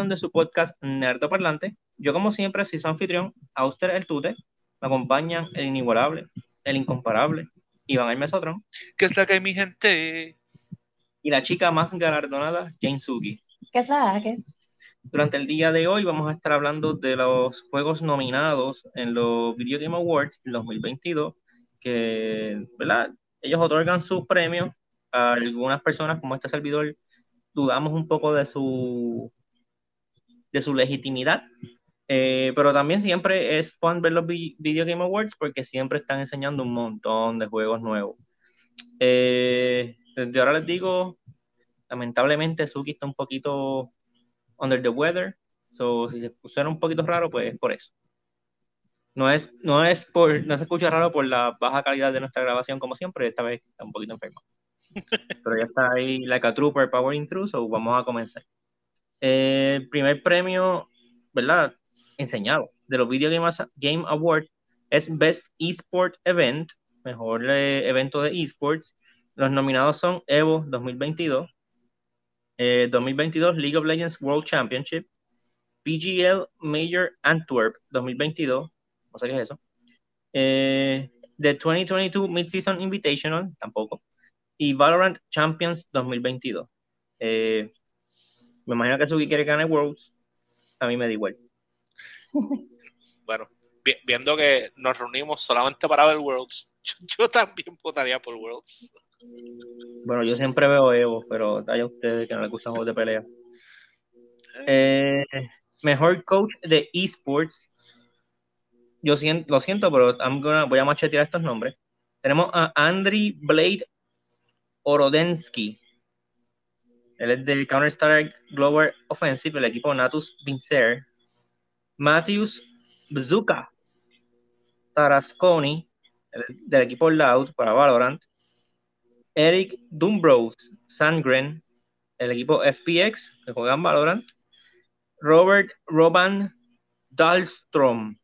edición de su podcast Nerdo Parlante. Yo, como siempre, soy su anfitrión, Auster el Tute. Me acompañan el inigualable, el incomparable, Iván el Mesotron. ¿Qué es la que hay, mi gente? Y la chica más galardonada, Jane Suki. ¿Qué es la que Durante el día de hoy vamos a estar hablando de los juegos nominados en los Video Game Awards 2022, que, ¿verdad? Ellos otorgan sus premios a algunas personas, como este servidor, dudamos un poco de su, de su legitimidad, eh, pero también siempre es fun ver los Video Game Awards porque siempre están enseñando un montón de juegos nuevos. Eh, desde ahora les digo, lamentablemente Suki está un poquito under the weather, so si se suena un poquito raro, pues es por eso. No es, no es por, no se escucha raro por la baja calidad de nuestra grabación como siempre, esta vez está un poquito enfermo. Pero ya está ahí like a trooper powering through, so vamos a comenzar. El primer premio, ¿verdad? Enseñado de los Video Game, Awards es Best Esport Event, mejor eh, evento de esports. Los nominados son Evo 2022, 2022 eh, League of Legends World Championship, PGL Major Antwerp 2022, no sé qué es eso. Eh, the 2022 Mid-Season Invitational, tampoco y Valorant Champions 2022. Eh, me imagino que Suki quiere ganar Worlds. A mí me da igual. Bueno, viendo que nos reunimos solamente para ver Worlds, yo, también votaría por Worlds. Bueno, yo siempre veo Evo, pero hay a ustedes que no les gustan juegos de pelea. Eh, mejor coach de esports. Yo siento, lo siento, pero voy a machetear estos nombres. Tenemos a Andri Blade Orodensky. Él es del Counter-Strike Global Offensive, el equipo Natus Vincer. Matthews Bzuka. Tarasconi, del equipo Loud para Valorant. Eric Dumbrose Sangren, el equipo FPX, que juega en Valorant. Robert Roban Dahlstrom,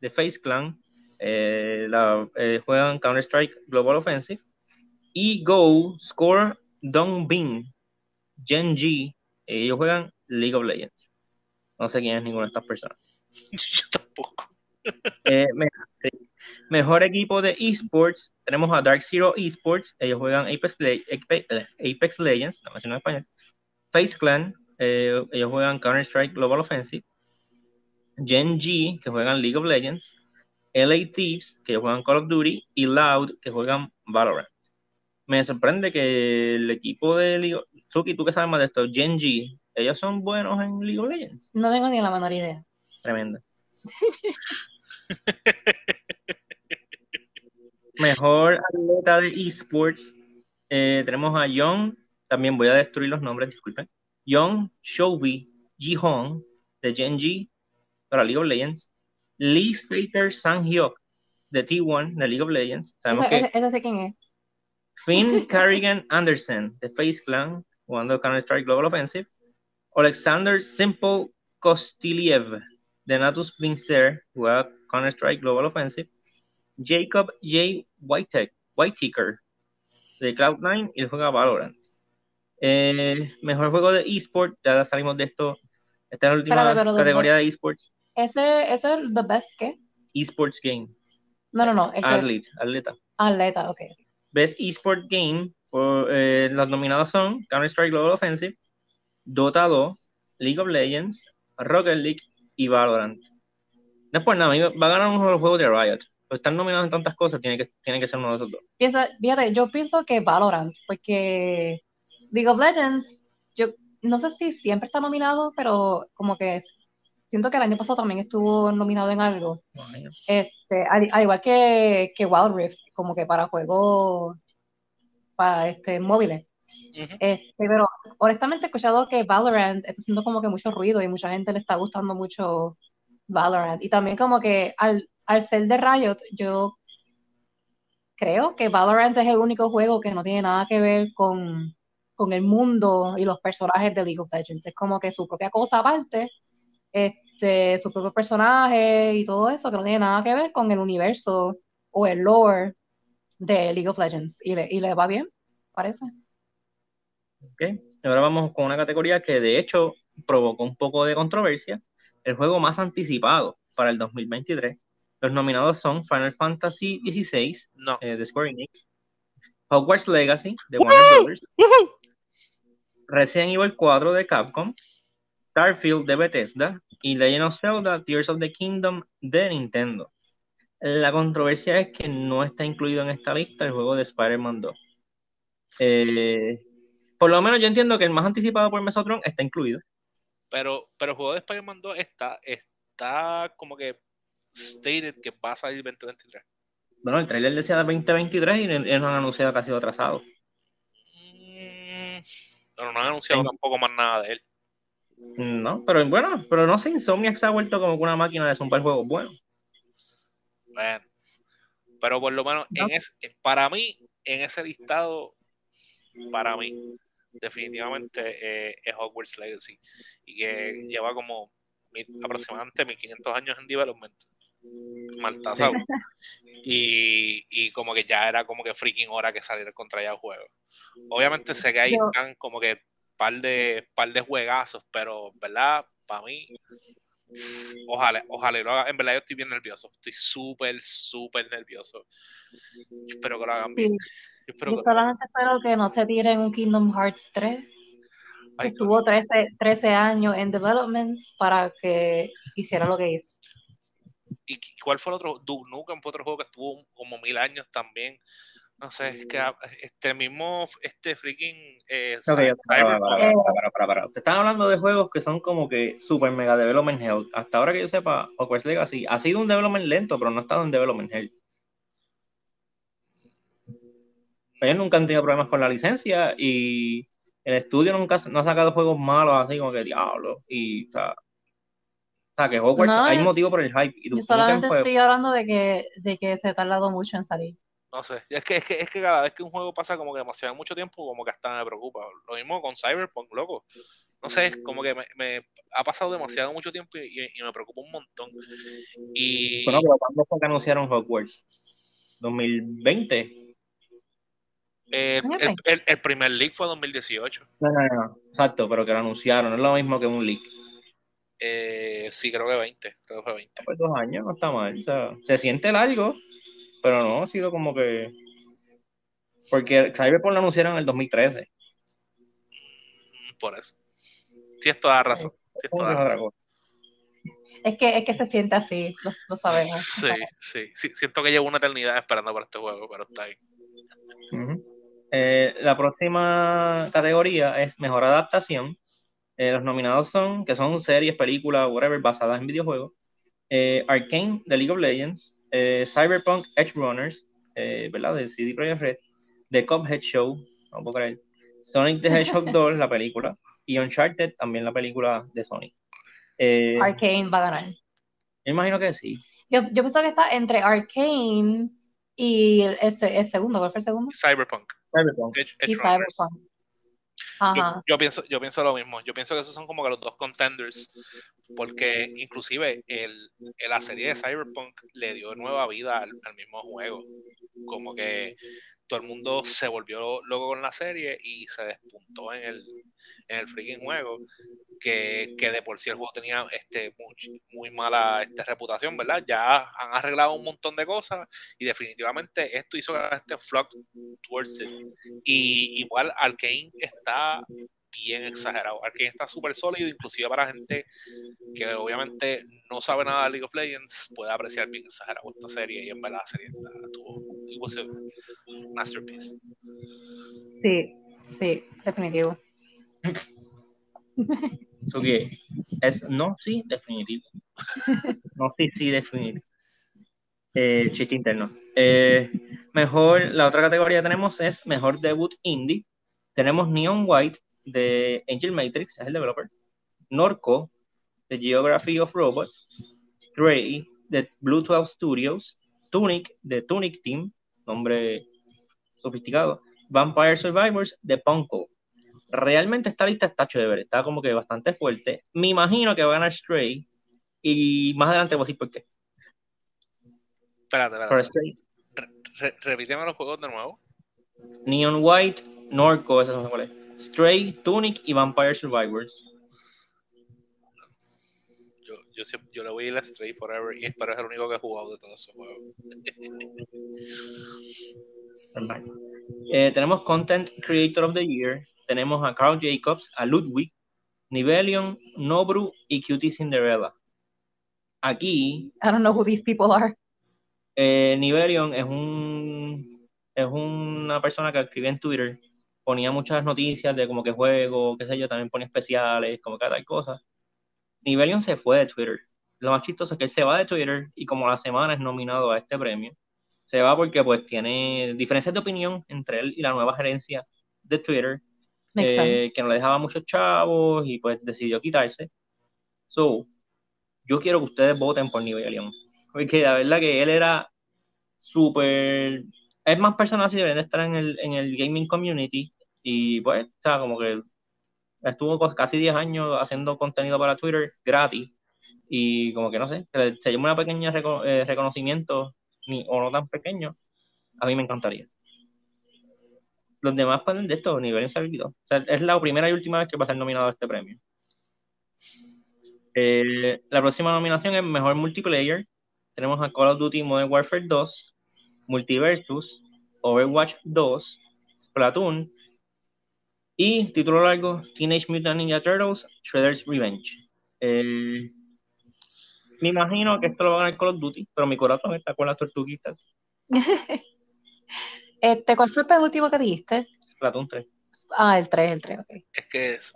de Face Clan, eh, eh, juegan Counter-Strike Global Offensive y Go, Score, Dong Bing, Gen G, ellos juegan League of Legends. No sé quién es ninguna de estas personas. Yo tampoco. Eh, mejor, equipo de esports, tenemos a Dark Zero Esports, ellos juegan Apex, Apex, Legends, la en español. Face Clan, eh, ellos juegan Counter-Strike Global Offensive. Gen G, que juegan League of Legends. LA Thieves, que juegan Call of Duty. Y Loud, que juegan Valorant me sorprende que el equipo de League of... Suki, tú que sabes más de esto, Genji, ellos son buenos en League of Legends. No tengo ni la menor idea. Tremendo. Mejor atleta de esports. Eh, tenemos a Young, también voy a destruir los nombres, disculpen. Young Shoubi Ji-hong de Genji para League of Legends. Lee Faker Sang-hyuk de T1 de League of Legends. Sabemos que... ese sé quién es. Finn Carrigan Anderson, de Face Clan, jugando Counter-Strike Global Offensive. Alexander Simple Kostiliev, de Natus Vincer, juega Counter-Strike Global Offensive. Jacob J. Whitaker, de Cloud9, y juega Valorant. Eh, mejor juego de eSport, ya salimos de esto. Esta es la última categoría de eSports. ¿Ese, ¿Ese es the best qué? eSports game. No, no, no. Athlete, atleta. Atleta, ok. Best Esport Game, por, eh, los nominados son Counter-Strike Global Offensive, Dota 2, League of Legends, Rocket League y Valorant. No es por nada, va a ganar uno de los juegos de Riot. Pues están nominados en tantas cosas, tiene que, tiene que ser uno de esos dos. Piensa, fíjate, yo pienso que Valorant, porque League of Legends, yo no sé si siempre está nominado, pero como que siento que el año pasado también estuvo nominado en algo. Este, al, igual que, que, Wild Rift, como que para juegos para este, móviles. este, pero honestamente he escuchado que Valorant está haciendo como que mucho ruido y mucha gente le está gustando mucho Valorant. Y también como que al, al ser de Riot, yo creo que Valorant es el único juego que no tiene nada que ver con, con el mundo y los personajes de League of Legends. Es como que su propia cosa aparte. Este, su propio personaje y todo eso, que no tiene nada que ver con el universo o el lore de League of Legends. Y le, y le va bien, parece. Ok. ahora vamos con una categoría que de hecho provocó un poco de controversia, el juego más anticipado para el 2023. Los nominados son Final Fantasy XVI No. eh, de Square Enix, Hogwarts Legacy de Warner Brothers, Resident Evil 4 de Capcom, Starfield de Bethesda y Legend of Zelda Tears of the Kingdom de Nintendo. La controversia es que no está incluido en esta lista el juego de Spider-Man 2. Eh, por lo menos yo entiendo que el más anticipado por Mesotron está incluido. Pero, pero el juego de Spider-Man 2 está, está como que stated que va a salir 2023. Bueno, el trailer decía 2023 y no han anunciado que ha sido atrasado. Mm, pero no han anunciado Sí. tampoco más nada de él. No, pero bueno, pero no sé, Insomniac se ha vuelto como que una máquina de zumbar juegos buenos. Bueno, pero por lo menos en es, para mí, en ese listado, para mí, definitivamente eh, es Hogwarts Legacy y que lleva como mil- aproximadamente 1500 años en development. Mal tasado. Y, y como que ya era como que freaking hora que saliera contra ya el juego. Obviamente sé que ahí están como que par de par de juegazos, pero verdad, para mí ojalá, ojalá y lo haga. En verdad yo estoy bien nervioso. Estoy súper, súper nervioso. Yo espero que lo hagan Sí, bien. Yo espero yo que- solamente espero que no se tiren un Kingdom Hearts 3. que Ay, estuvo 13, 13 años en development para que hiciera lo que hizo. ¿Y y cuál fue el otro? Duke Nukem fue otro juego que estuvo como mil años también. No sé, es que ah, este mismo, este freaking eh, Ok, Cy- para, para, para, para, para, para. Ustedes están hablando de juegos que son como que super mega development hell. Hasta ahora que yo sepa, Hogwarts Legacy ha sido un development lento, pero no ha estado en development hell. Ellos nunca han tenido problemas con la licencia y el estudio nunca no ha sacado juegos malos así como que diablo. Y, o sea, o sea que Hogwarts No, hay motivo por el hype. Y Yo solamente estoy hablando de que, de que se ha tardado mucho en salir. No sé. Es que, es, que, es que cada vez que un juego pasa como que demasiado mucho tiempo, como que hasta me preocupa. Lo mismo con Cyberpunk, loco. No sé, como que me, me ha pasado demasiado mucho tiempo y, y- y me preocupa un montón. Y Bueno, pero ¿cuándo fue que anunciaron Hogwarts? ¿2020? eh, el, el- el- el primer leak fue 2018. No, no, no. Exacto, pero que lo anunciaron. No es lo mismo que un leak. Eh, sí, creo que 20. Creo que fue 20. Pues dos años, no está mal. O sea, se siente largo, pero no ha sido como que. Porque Cyberpunk lo anunciaron en el 2013. Mm, Por eso. Toda razón. Toda la es otra razón. Es que, es que se siente así, lo, lo sabemos. Sí, sí, sí. Siento que llevo una eternidad esperando por este juego, pero está ahí. Eh, la próxima categoría es mejor adaptación. Eh, los nominados son, que son series, películas, whatever, basadas en videojuegos. Eh, Arcane, de League of Legends. Eh, Cyberpunk, Edge Runners, eh, ¿verdad? De CD Projekt Red. The Cuphead Show, no puedo creer. Sonic the Hedgehog 2, la película. Y Uncharted, también la película de Sonic. Eh, Arcane va a ganar. me imagino que sí. Yo, yo pienso que está entre Arcane y el, el se- el segundo. ¿Cuál fue el segundo? Cyberpunk. Cyberpunk. Edge- Y Runners. Cyberpunk. Yo, pienso, yo pienso lo mismo. Yo pienso que esos son como que los dos contenders. Porque inclusive el, el- la serie de Cyberpunk le dio nueva vida al, al mismo juego. Como que todo el mundo se volvió loco con la serie y se despuntó en el, en el freaking juego. Que, que de por sí el juego tenía este, muy, muy mala este, reputación, ¿verdad? Ya han arreglado un montón de cosas y definitivamente esto hizo este flux towards it. Y igual Arkane está bien exagerado. Arkane está súper sólido, inclusive para gente que obviamente no sabe nada de League of Legends, puede apreciar bien exagerado esta serie. Y en verdad la serie está, tuvo, it was a masterpiece. Sí, sí, definitivo. So que es no, sí, definitivo. No, sí, sí, definitivo. Eh, chiste interno. Eh, mejor, la otra categoría que tenemos es mejor debut indie. Tenemos Neon White de Angel Matrix, es el developer. Norco, de Geography of Robots. Stray, de Blue 12 Studios. Tunic, de Tunic Team, nombre sofisticado. Vampire Survivors, de Punko realmente esta lista está chévere, está como que bastante fuerte. Me imagino que va a ganar Stray y más adelante voy a decir por qué. Espérate, espérate. Re- los juegos de nuevo. Neon White, Norco, eso no sé cuál es. Stray, Tunic y Vampire Survivors. Yo, yo, siempre- yo le voy a ir a Stray Forever y espero es el único que he jugado de todos esos juegos. Eh, tenemos Content Creator of the Year. Tenemos a Carl Jacobs, a Ludwig, Nivelion, Nobru y Cutie Cinderella. Aquí, I don't know who these people are. eh, Nivelion es un es una persona que escribe en Twitter, ponía muchas noticias de como que juego, qué sé yo, también ponía especiales, como que tal cosa. Nivelion se fue de Twitter. Lo más chistoso es que él se va de Twitter y como la semana es nominado a este premio. Se va porque pues tiene diferencias de opinión entre él y la nueva gerencia de Twitter, eh, que no le dejaba muchos chavos y pues decidió quitarse. So, yo quiero que ustedes voten por Nivelion. Porque la verdad que él era súper... Es más personal si deben de estar en el, en el gaming community y pues, o sea, como que estuvo casi 10 años haciendo contenido para Twitter gratis y como que no sé, se llama una pequeña eh, reconocimiento ni, o no tan pequeño, a mí me encantaría. Los demás pueden de esto, nivel se olvidó. O sea, es la primera y última vez que va a ser nominado a este premio. Eh, la próxima nominación es Mejor Multiplayer. Tenemos a Call of Duty Modern Warfare 2, Multiversus, Overwatch 2, Splatoon y título largo Teenage Mutant Ninja Turtles Shredder's Revenge. Eh, me imagino que esto lo va a ganar Call of Duty, pero mi corazón está con las tortuguitas. Este, ¿cuál fue el penúltimo que dijiste? Splatoon 3. Ah, el 3, el 3, ok. Es que, es-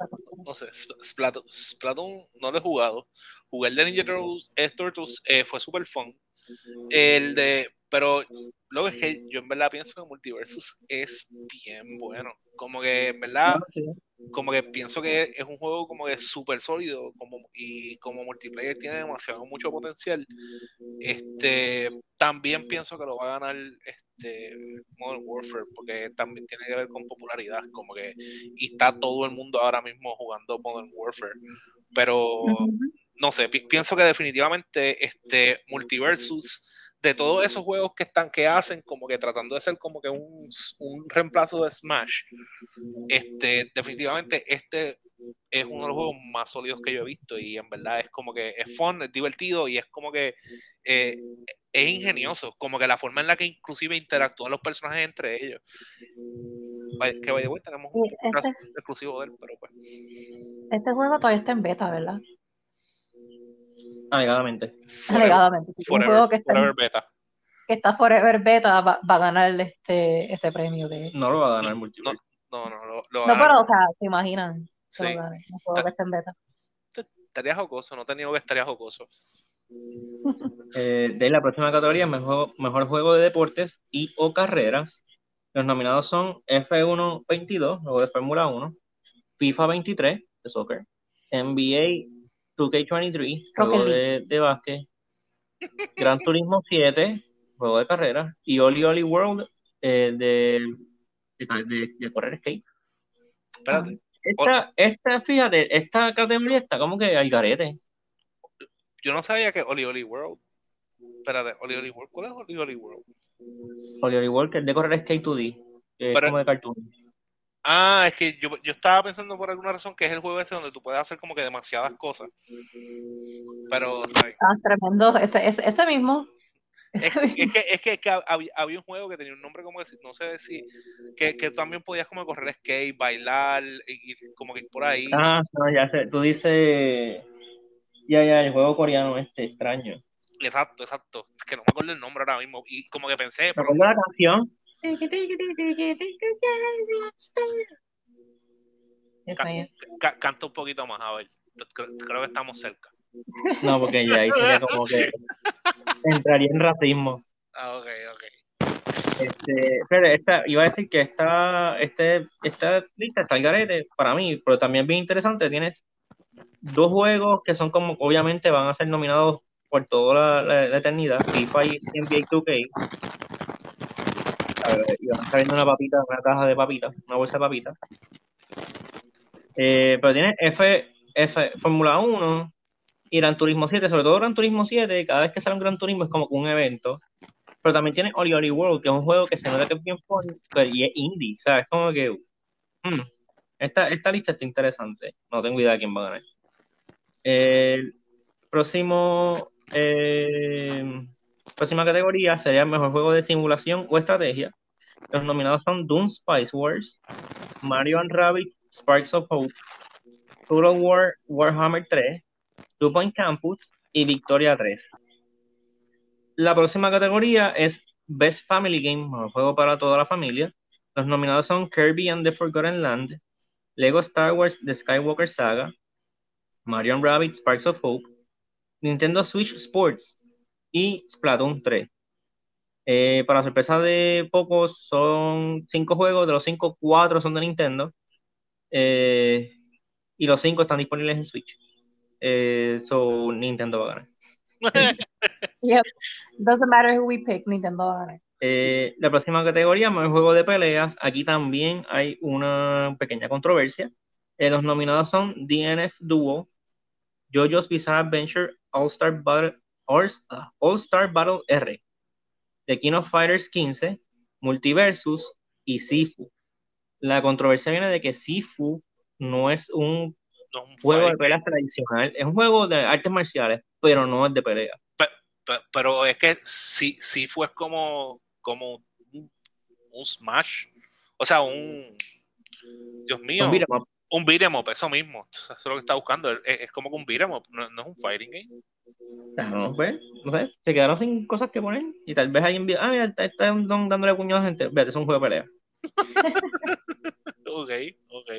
no sé, Sp- Splatoon, Splatoon no lo he jugado. Jugué el de Ninja Turtles, eh, Turtles, eh, fue super fun. El de, pero lo es que yo en verdad pienso que Multiversus es bien bueno. Como que en verdad, como que pienso que es un juego como que súper sólido como, y como multiplayer tiene demasiado mucho potencial. Este, también pienso que lo va a ganar este Modern Warfare porque también tiene que ver con popularidad, como que y está todo el mundo ahora mismo jugando Modern Warfare. Pero no sé, pi- pienso que definitivamente este Multiversus de todos esos juegos que están que hacen como que tratando de ser como que un, un reemplazo de Smash este definitivamente este es uno de los juegos más sólidos que yo he visto y en verdad es como que es fun, es divertido y es como que eh, es ingenioso, como que la forma en la que inclusive interactúan los personajes entre ellos. Vaya- Que way, tenemos un este, exclusivo de él, pero pues. este juego todavía está en beta, ¿verdad? Alegadamente. Forever, Alegadamente. Un juego que está, forever beta. que está Forever Beta va, va a ganar este, ese premio de... No lo va a ganar No, Multiverse. No, no, lo, lo No, pero, o sea, se imaginan que Sí, lo gane. Un juego que está en beta. estaría jocoso, no te niego que estaría jocoso. Eh, de la próxima categoría, mejor, mejor juego de deportes y o carreras. Los nominados son F1 22, juego de Fórmula 1, FIFA 23, de soccer, NBA 2K23, juego de, de básquet, Gran Turismo 7, juego de carreras, y Oli Oli World eh, de, de, de- de correr skate. Espérate, Esta, esta, fíjate, esta categoría está como que al garete. yo no sabía que Oli Oli World. Espérate, Oli Oli World. ¿Cuál es Oli Oli World? Oli Oli World, que es de correr skate 2D, que es Pero- como de cartoon. Ah, es que yo, yo estaba pensando por alguna razón que es el juego ese donde tú puedes hacer como que demasiadas cosas. Pero. Ah, tremendo. Ese, ese, ese mismo. es, es que, es que, es que había, había un juego que tenía un nombre como que, no sé si, que, que también podías como correr skate, bailar y, y como que ir por ahí. Ah, no, ya sé. Tú dices. Ya, ya, el juego coreano este extraño. Exacto, exacto. Es que no me acuerdo el nombre ahora mismo. Y como que pensé, ¿Me pero la canción? Ca- canta un poquito más, a ver. Creo, creo que estamos cerca. No, porque ya ahí sería como que entraría en racismo. Ah, ok, ok. Este, pero esta, iba a decir que esta, este, esta lista está al garete para mí, pero también bien interesante. Tienes dos juegos que son como, obviamente, van a ser nominados por toda la, la- la eternidad: FIFA y NBA 2K. Y van estar viendo una papita, una caja de papitas, una bolsa de papitas. Eh, pero tiene F, F Fórmula 1 y Gran Turismo 7, sobre todo Gran Turismo 7, cada vez que sale un Gran Turismo es como un evento. Pero también tiene Oli Oli World, que es un juego que se nota que es bien fun, pero y es indie, ¿sabes? Como que. mm, Esta, esta lista está interesante. No tengo idea de quién va a ganar. El próximo, eh, próxima categoría sería Mejor Juego de Simulación o Estrategia. Los nominados son Doom Spice Wars, Mario and Rabbit Sparks of Hope, Total War Warhammer 3, Two Point Campus y Victoria 3. La próxima categoría es Best Family Game, mejor juego para toda la familia. Los nominados son Kirby and the Forgotten Land, Lego Star Wars The Skywalker Saga, Mario Rabbit Sparks of Hope, Nintendo Switch Sports y Splatoon 3. Eh, para sorpresa de pocos, son cinco juegos, de los cinco, cuatro son de Nintendo. Eh, y los cinco están disponibles en Switch. Eh, so Nintendo va a ganar. Yep. Doesn't matter who we pick, Nintendo va a ganar. Eh, la próxima categoría, mejor juego de peleas. Aquí también hay una pequeña controversia. Eh, los nominados son DNF Duo, JoJo's Bizarre Adventure All Star Battle, All, All Star Battle R, The King of Fighters 15, Multiversus y Sifu. La controversia viene de que Sifu no es un es un juego de peleas tradicional, es un juego de artes marciales, pero no es de pelea. Pe- pe- pero es que sí, sí fue como, como un, un Smash. O sea, un. Dios mío. Un beat'em up, eso mismo. Eso es lo que está buscando. Es, es como que un beat'em no es un fighting game. No, pues, no sé, se quedaron sin cosas que poner y tal vez alguien vio, ah, mira, está- dándole puñados a gente, vete, es un juego de pelea. Ok, ok.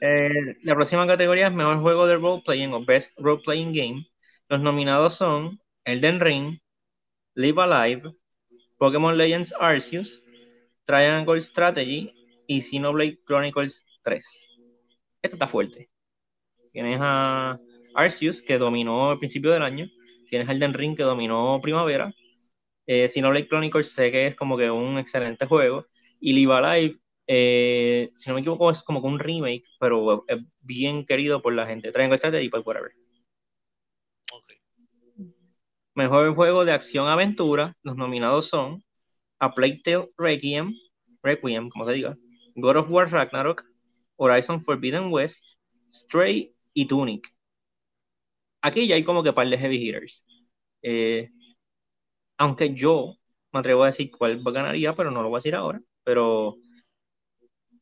Eh, la próxima categoría es mejor juego de role playing o best role playing game. Los nominados son Elden Ring, Live Alive, Pokémon Legends Arceus, Triangle Strategy y Xenoblade Chronicles 3. Esto está fuerte. Tienes a Arceus que dominó al principio del año, tienes Elden Ring que dominó primavera, eh, Xenoblade Chronicles sé que es como que un excelente juego y Live Alive eh, si no me equivoco, es como que un remake, pero es bien querido por la gente. Triangle Strategy, pues whatever. ok. Mejor juego de acción-aventura, los nominados son A Plague Tale Requiem, Requiem, como se diga, God of War Ragnarok, Horizon Forbidden West, Stray y Tunic. Aquí ya hay como que par de heavy hitters. Eh, aunque yo me atrevo a decir cuál ganaría, pero no lo voy a decir ahora. Pero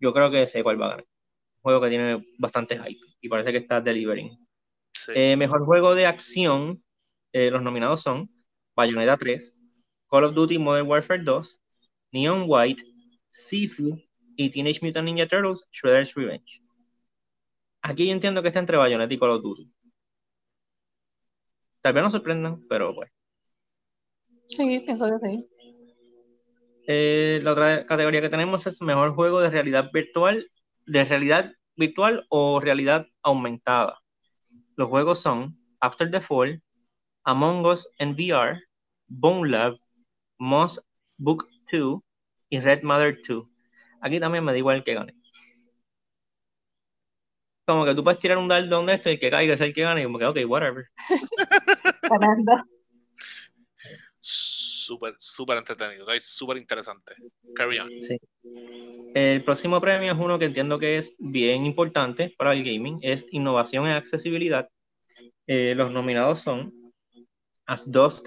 yo creo que sé cuál va a ganar. Un juego que tiene bastante hype y parece que está delivering. Sí. Eh, mejor juego de acción, eh, los nominados son Bayonetta 3, Call of Duty Modern Warfare 2, Neon White, Sifu y Teenage Mutant Ninja Turtles Shredder's Revenge. Aquí yo entiendo que está entre Bayonetta y Call of Duty. Tal vez nos sorprendan, pero pues. Sí, pienso que sí. Eh, la otra categoría que tenemos es mejor juego de realidad virtual, de realidad virtual o realidad aumentada. Los juegos son After the Fall, Among Us en VR, Bone Lab, Moss Book 2 y Red Mother 2. Aquí también me da igual que gane. Como que tú puedes tirar un dardo donde esto y que caiga es el que gane y como que, ok, whatever. Tremendo. Súper, súper entretenido. Es súper interesante. Carry on. Sí. El próximo premio es uno que entiendo que es bien importante para el gaming, es innovación en accesibilidad. Eh, los nominados son As Dusk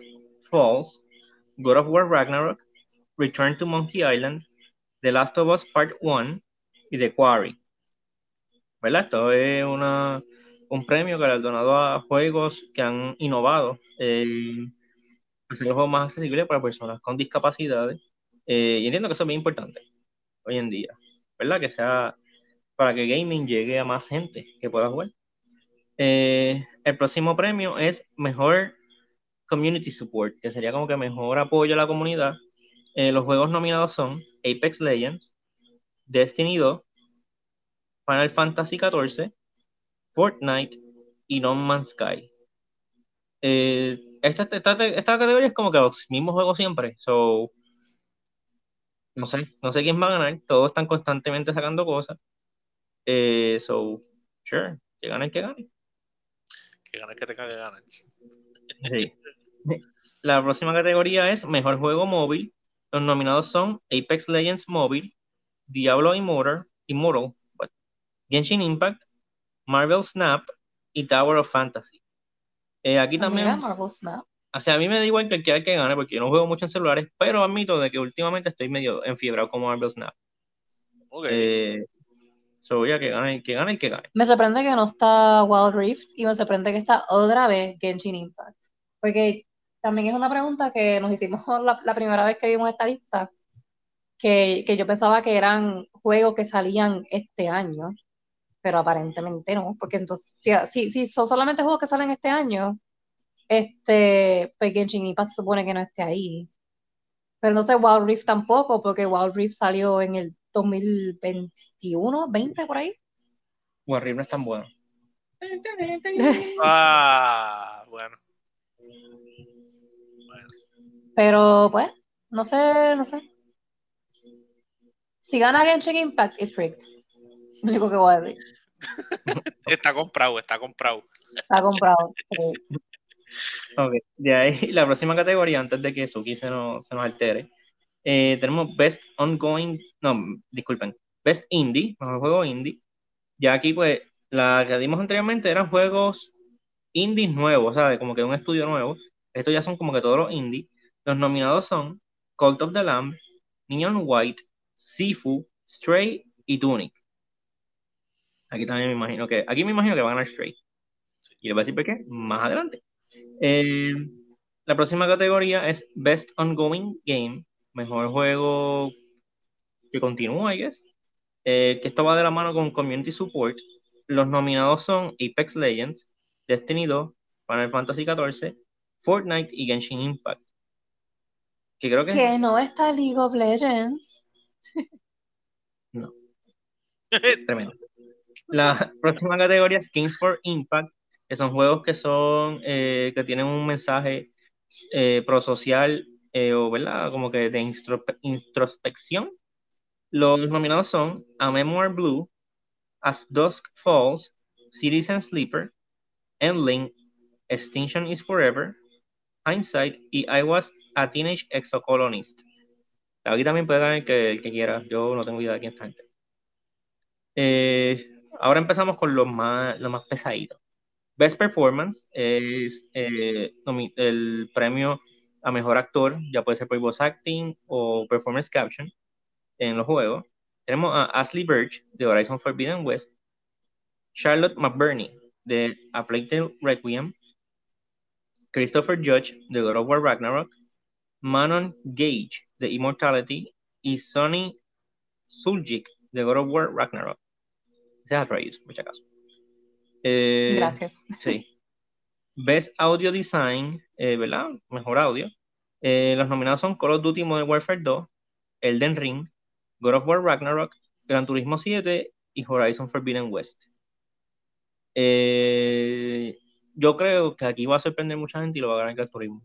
Falls, God of War Ragnarok, Return to Monkey Island, The Last of Us Part 1 y The Quarry. ¿Verdad? Esto es una, un premio galardonado a juegos que han innovado el hacer los juegos más accesibles para personas con discapacidades. Eh, y entiendo que eso es bien importante hoy en día, ¿verdad? Que sea para que gaming llegue a más gente que pueda jugar. Eh, el próximo premio es mejor community support, que sería como que mejor apoyo a la comunidad. Eh, los juegos nominados son Apex Legends, Destiny 2, Final Fantasy XIV, Fortnite y No Man's Sky. Eh, esta, esta, esta categoría es como que los mismos juegos siempre. So, no sé, no sé quién va a ganar. Todos están constantemente sacando cosas. Eh, so, sure, que gane el que gane. Que ganas que tenga que ganar. Sí. La próxima categoría es Mejor Juego Móvil. Los nominados son Apex Legends Mobile, Diablo Immortal, Immortal? Genshin Impact, Marvel Snap y Tower of Fantasy. Eh, aquí Ah, también, Mira, Marvel Snap. o sea, a mí me da igual que quiera que gane porque yo no juego mucho en celulares, pero admito de que últimamente estoy medio enfiebrado con Marvel Snap. Ok. Eh, so, ya que gane, que gane y que gane. Me sorprende que no está Wild Rift y me sorprende que está otra vez Genshin Impact. Porque también es una pregunta que nos hicimos la, la primera vez que vimos esta lista, que, que yo pensaba que eran juegos que salían este año, pero aparentemente no, porque entonces, si, si, si son solamente juegos que salen este año, este, pues Genshin Impact se supone que no esté ahí. Pero no sé, Wild Rift tampoco, porque Wild Rift salió en el 2021, 20 por ahí. Warrior no es tan bueno. Ah, bueno. Pero pues, no sé, no sé. Si gana Genshin Impact, it's rigged. Lo único que voy a decir. Está comprado, está comprado. Está comprado. Eh, Ok, de ahí la próxima categoría, antes de que Suki se nos, se nos altere, eh, tenemos Best Ongoing, no, disculpen, Best Indie, mejor juego indie. Ya aquí, pues, la que dimos anteriormente eran juegos indies nuevos, o sea, de como que un estudio nuevo. Estos ya son como que todos los indies. Los nominados son Cult of the Lamb, Neon White, Sifu, Stray y Tunic. Aquí también me imagino que, aquí me imagino que van a ganar Stray. Y les voy a decir por qué más adelante. Eh, la próxima categoría es Best Ongoing Game, mejor juego que continúa, I guess. Eh, que esto va de la mano con Community Support. Los nominados son Apex Legends, Destiny 2, Final Fantasy XIV, Fortnite y Genshin Impact. Que creo que que no está League of Legends. no, tremendo. La próxima categoría es Games for Impact, que son juegos que son eh, que tienen un mensaje eh, prosocial eh, o verdad como que de introspección. Los nominados son A Memoir Blue, As Dusk Falls, Citizen Sleeper, Endling, Extinction is Forever, Hindsight y I Was a Teenage Exocolonist. Aquí también puede ganar el que, el que quiera. Yo no tengo idea de quién está. Eh, ahora empezamos con los más, los más pesaditos. Best Performance es eh, el premio a mejor actor, ya puede ser por voice acting o performance caption en los juegos. Tenemos a Ashley Birch de Horizon Forbidden West, Charlotte McBurney de A Plague Requiem, Christopher Judge de God of War Ragnarok, Manon Gage de Immortality y Sonny Suljic de God of War Ragnarok. Ese es Atreus, por si acaso. Eh, Gracias. Sí. Best Audio Design, eh, ¿verdad? Mejor audio. Eh, los nominados son Call of Duty Modern Warfare 2, Elden Ring, God of War Ragnarok, Gran Turismo 7 y Horizon Forbidden West. Eh, yo creo que aquí va a sorprender mucha gente y lo va a ganar Gran Turismo.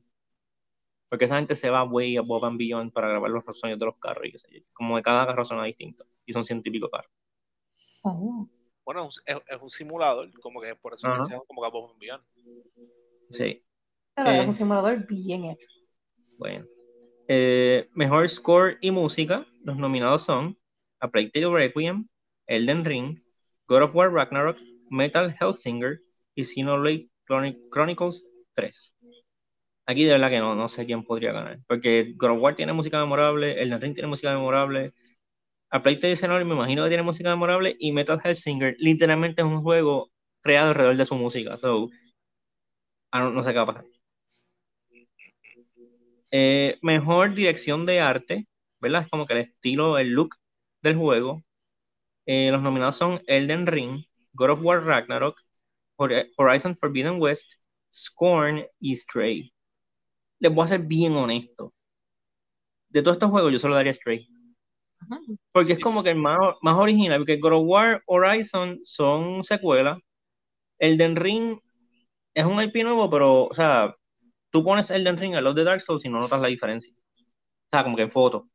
Porque esa gente se va way above and beyond para grabar los sueños de los carros y qué sé yo. Como de cada carro son distintos. Y son pico carros. Oh. Bueno, es, es- es un simulador, como que por eso que se llama como que Beyond. Sí. Pero Eh. es un simulador bien hecho. Bueno. Eh, mejor score y música. Los nominados son A Plague Tale Requiem, Elden Ring, God of War Ragnarok, Metal Hellsinger y Xenoblade Chroni- Chronicles 3. Aquí de verdad que no, no sé quién podría ganar. Porque God of War tiene música memorable, Elden Ring tiene música memorable, A Plague Tale me imagino que tiene música memorable y Metal Hellsinger literalmente es un juego creado alrededor de su música. No, no sé qué va a pasar. Eh, mejor dirección de arte, ¿verdad? Es como que el estilo, el look del juego. Eh, los nominados son Elden Ring, God of War Ragnarok, Hor- Horizon Forbidden West, Scorn y Stray. Les voy a ser bien honesto. De todos estos juegos, yo solo daría Stray. Porque es como que el más, más original, porque God of War, Horizon son secuelas. Elden Ring es un IP nuevo, pero, o sea, tú pones Elden Ring al lado de Dark Souls y no notas la diferencia. O sea, como que en foto.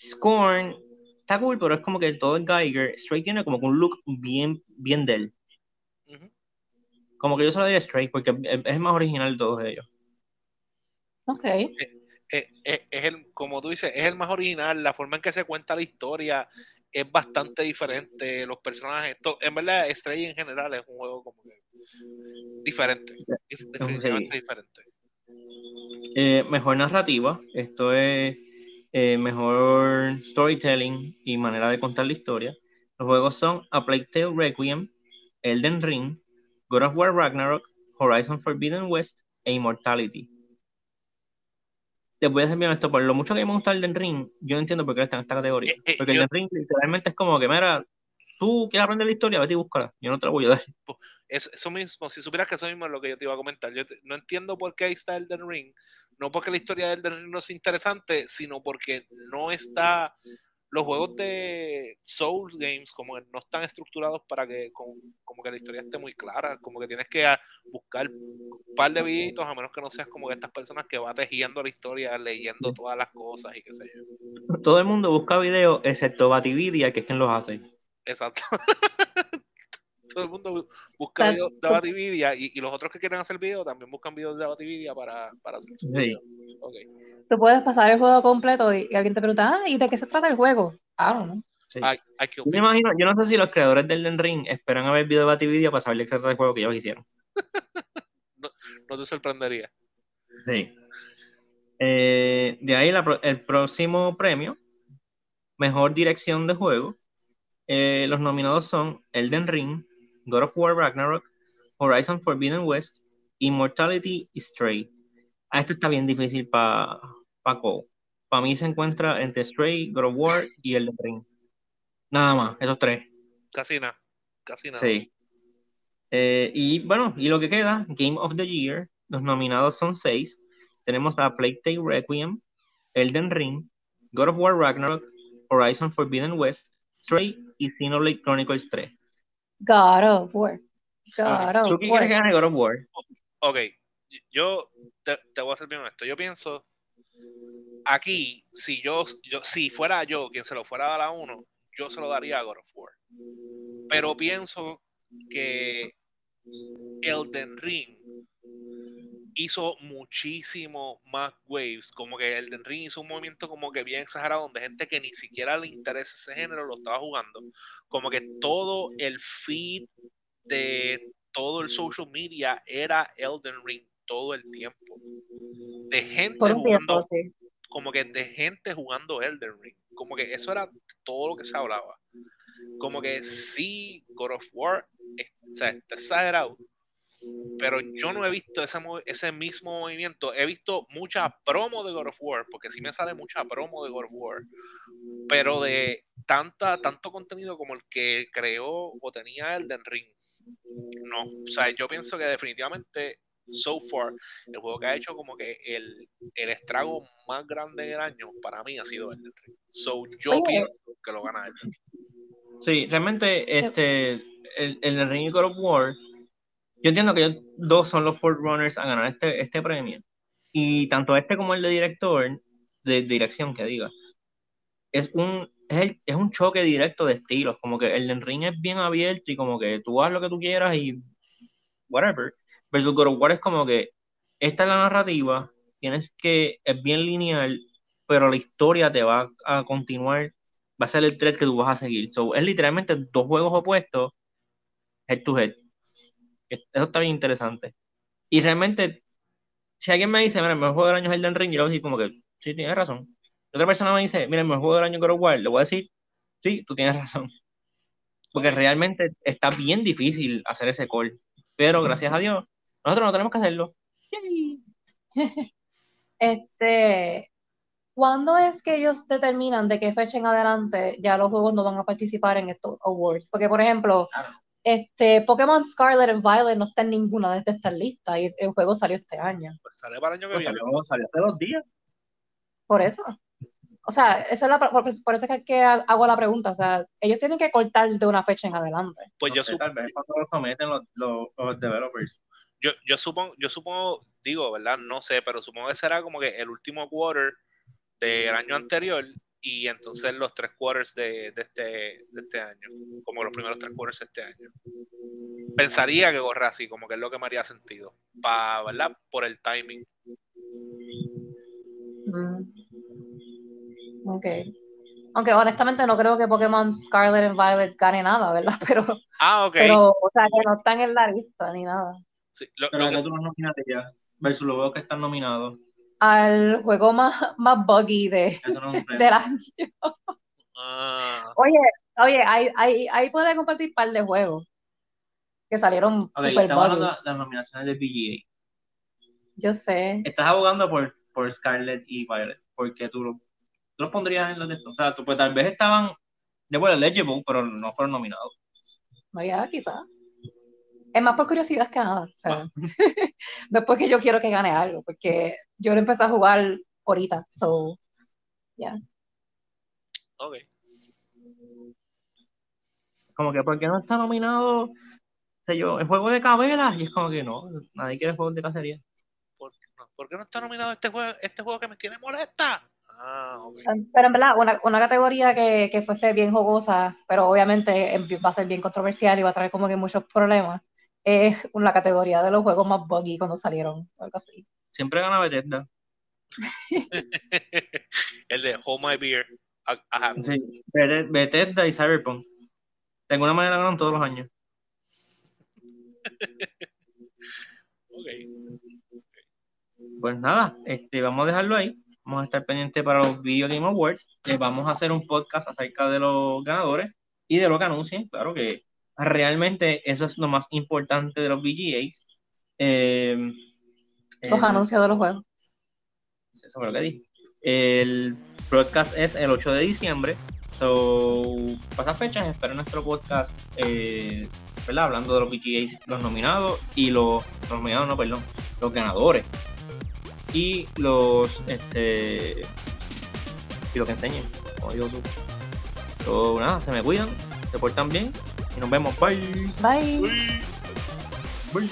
Scorn está cool, pero es como que todo el Geiger. Stray tiene como que un look bien, bien de él. Como que yo solo diría Stray porque es es el más original de todos ellos. Ok. Eh, eh, es el, como tú dices, es el más original, la forma en que se cuenta la historia es bastante diferente. Los personajes, en verdad, Stray en general es un juego como que diferente. Definitivamente diferente. Eh, mejor narrativa, esto es eh, mejor storytelling y manera de contar la historia. Los juegos son A Plague Tale Requiem, Elden Ring, God of War Ragnarok, Horizon Forbidden West e Immortality. Te voy a ser bien esto, por lo mucho que me gusta Elden Ring, yo no entiendo por qué está en esta categoría. Eh, Porque Elden Ring literalmente es como que, mira, tú quieres aprender la historia, vete y búscala. Yo no te la voy a dar. Eso, mismo, si supieras que eso mismo es lo que yo te iba a comentar. Yo no entiendo por qué ahí está Elden Ring. No porque la historia de Elden Ring no es interesante, sino porque no está. Los juegos de Souls Games como no están estructurados para que como, que la historia esté muy clara, como que tienes que buscar un par de videitos a menos que no seas como que estas personas que va tejiendo la historia, leyendo todas las cosas y qué sé yo. Todo el mundo busca videos excepto Batividia, que es quien los hace. Exacto. Todo el mundo busca videos de Batividia y, y, los otros que quieren hacer videos también buscan videos de Batividia para, para hacer su video. Okay. Tú puedes pasar el juego completo y, alguien te pregunta, ah, ¿y de qué se trata el juego? Ah, no. Sí. yo me imagino, yo no sé si los creadores del Den Ring esperan a ver video de Batividia para saber exactamente el juego que ellos hicieron. no, no, te sorprendería. Sí. Eh, de ahí el próximo premio, mejor dirección de juego, eh, los nominados son Elden Ring, God of War Ragnarok, Horizon Forbidden West, Immortality y Stray. Ah, esto está bien difícil para pa Cole. Para mí se encuentra entre Stray, God of War y Elden Ring. Nada más, esos tres. Casi nada. Casi nada. Sí. Eh, y bueno, y lo que queda, Game of the Year, los nominados son seis. Tenemos a Plague Tale Requiem, Elden Ring, God of War Ragnarok, Horizon Forbidden West, Stray y Xenoblade Chronicles 3. God of War. God of War. que gane God of War. Ok, yo te, voy a ser bien honesto. Yo pienso, aquí, si yo, yo, si fuera yo quien se lo fuera a dar a uno, yo se lo daría a God of War. Pero pienso que Elden Ring hizo muchísimo más waves, como que el Ring hizo un movimiento como que bien exagerado, donde gente que ni siquiera le interesa ese género lo estaba jugando, como que todo el feed de todo el social media era Elden Ring todo el tiempo, de gente jugando, como que de gente jugando Elden Ring, como que eso era todo lo que se hablaba, como que sí, God of War, o sea, está exagerado, pero yo no he visto ese, ese mismo movimiento. He visto mucha promo de God of War, porque sí me sale mucha promo de God of War, pero de tanta, tanto contenido como el que creó o tenía Elden Ring. No, o sea, yo pienso que definitivamente so far, el juego que ha hecho como que el, el estrago más grande del año para mí ha sido Elden Ring. So yo pienso que lo gana Elden Ring. Sí, realmente este, el, el Ring y God of War yo entiendo que ellos dos son los Runners a ganar este, este premio. Y tanto este como el de director, de, dirección que diga, es un, es, es, un choque directo de estilos. Como que el ring es bien abierto y como que tú haz lo que tú quieras y whatever. Versus God of War es como que esta es la narrativa, tienes que, es bien lineal, pero la historia te va a continuar, va a ser el thread que tú vas a seguir. So, es literalmente dos juegos opuestos, head to head. Eso está bien interesante. Y realmente, si alguien me dice, mira, el mejor juego del año es Elden Ring, yo le voy a decir como que, sí, tienes razón. otra persona me dice, mira, el mejor juego del año es God of War, le voy a decir, sí, tú tienes razón. Porque realmente está bien difícil hacer ese call. Pero gracias a Dios, nosotros no tenemos que hacerlo. Este, ¿cuándo es que ellos determinan de qué fecha en adelante ya los juegos no van a participar en estos awards? Porque, por ejemplo, este, Pokémon Scarlet and Violet no está en ninguna de estas listas y el juego salió este año. Pues sale para el año que pues viene. Salió, hace dos días. Por eso. O sea, esa es la, por, eso es que hago la pregunta. O sea, ellos tienen que cortar de una fecha en adelante. Pues yo supongo. Tal vez cuando lo someten los, los, developers. Yo, yo, supongo, yo supongo, digo, ¿verdad? No sé, pero supongo que será como que el último quarter del año anterior y entonces los tres quarters de, de, este, de este año, como los primeros tres quarters de este año. Pensaría que corre así, como que es lo que me haría sentido, para, ¿verdad? Por el timing. Mm. Ok. Aunque honestamente no creo que Pokémon Scarlet and Violet gane nada, ¿verdad? Pero, Ah, ok. pero o sea, que no están en la lista ni nada. Sí, lo- Pero lo que- tú los nominarías versus los que están nominados. Al juego más, más buggy de, no del año. ah, Oye, oye, ahí, ahí, ahí puede compartir un par de juegos que salieron Ok, super estamos hablando buggy. de las nominaciones de PGA. Yo sé. Estás abogando por, por Scarlett y Violet, porque tú, lo- tú los pondrías en los de O sea, tú, pues tal vez estaban de bueno, eligible, pero no fueron nominados. Vaya, quizás. Es más por curiosidad que nada. O sea, no es porque yo quiero que gane algo, porque yo lo empecé a jugar ahorita. So, ok. Como que, ¿por qué no está nominado? sé yo, el juego de cabelas, y es como que no, nadie quiere juegos de cacería. ¿Por qué no, por qué no está nominado este juego, este juego que me tiene molesta? Ah, ok. Pero en verdad, una, una categoría que, que fuese bien jugosa, pero obviamente em- va a ser bien controversial y va a traer como que muchos problemas, es una categoría de los juegos más buggy cuando salieron, o algo así. Siempre gana Bethesda. el de Hold My Beer. Sí, Beth- Bethesda y Cyberpunk. De alguna manera ganan todos los años. ok. Pues nada, este, vamos a dejarlo ahí. Vamos a estar pendientes para los Video Game Awards. Eh, vamos a hacer un podcast acerca de los ganadores y de lo que anuncien. Claro que realmente eso es lo más importante de los VGAs. Eh, Los el- anuncios de los juegos. Eso fue lo que dije. El broadcast es el 8 de diciembre. So, para esas fechas, espero nuestro podcast, eh, ¿verdad? Hablando de los VGAs, los nominados y los, los nominados, no, perdón, los ganadores. Y los, este, y lo que enseñen, como digo tú. So, nada, se me cuidan, se portan bien y nos vemos. Bye. Bye. Bye.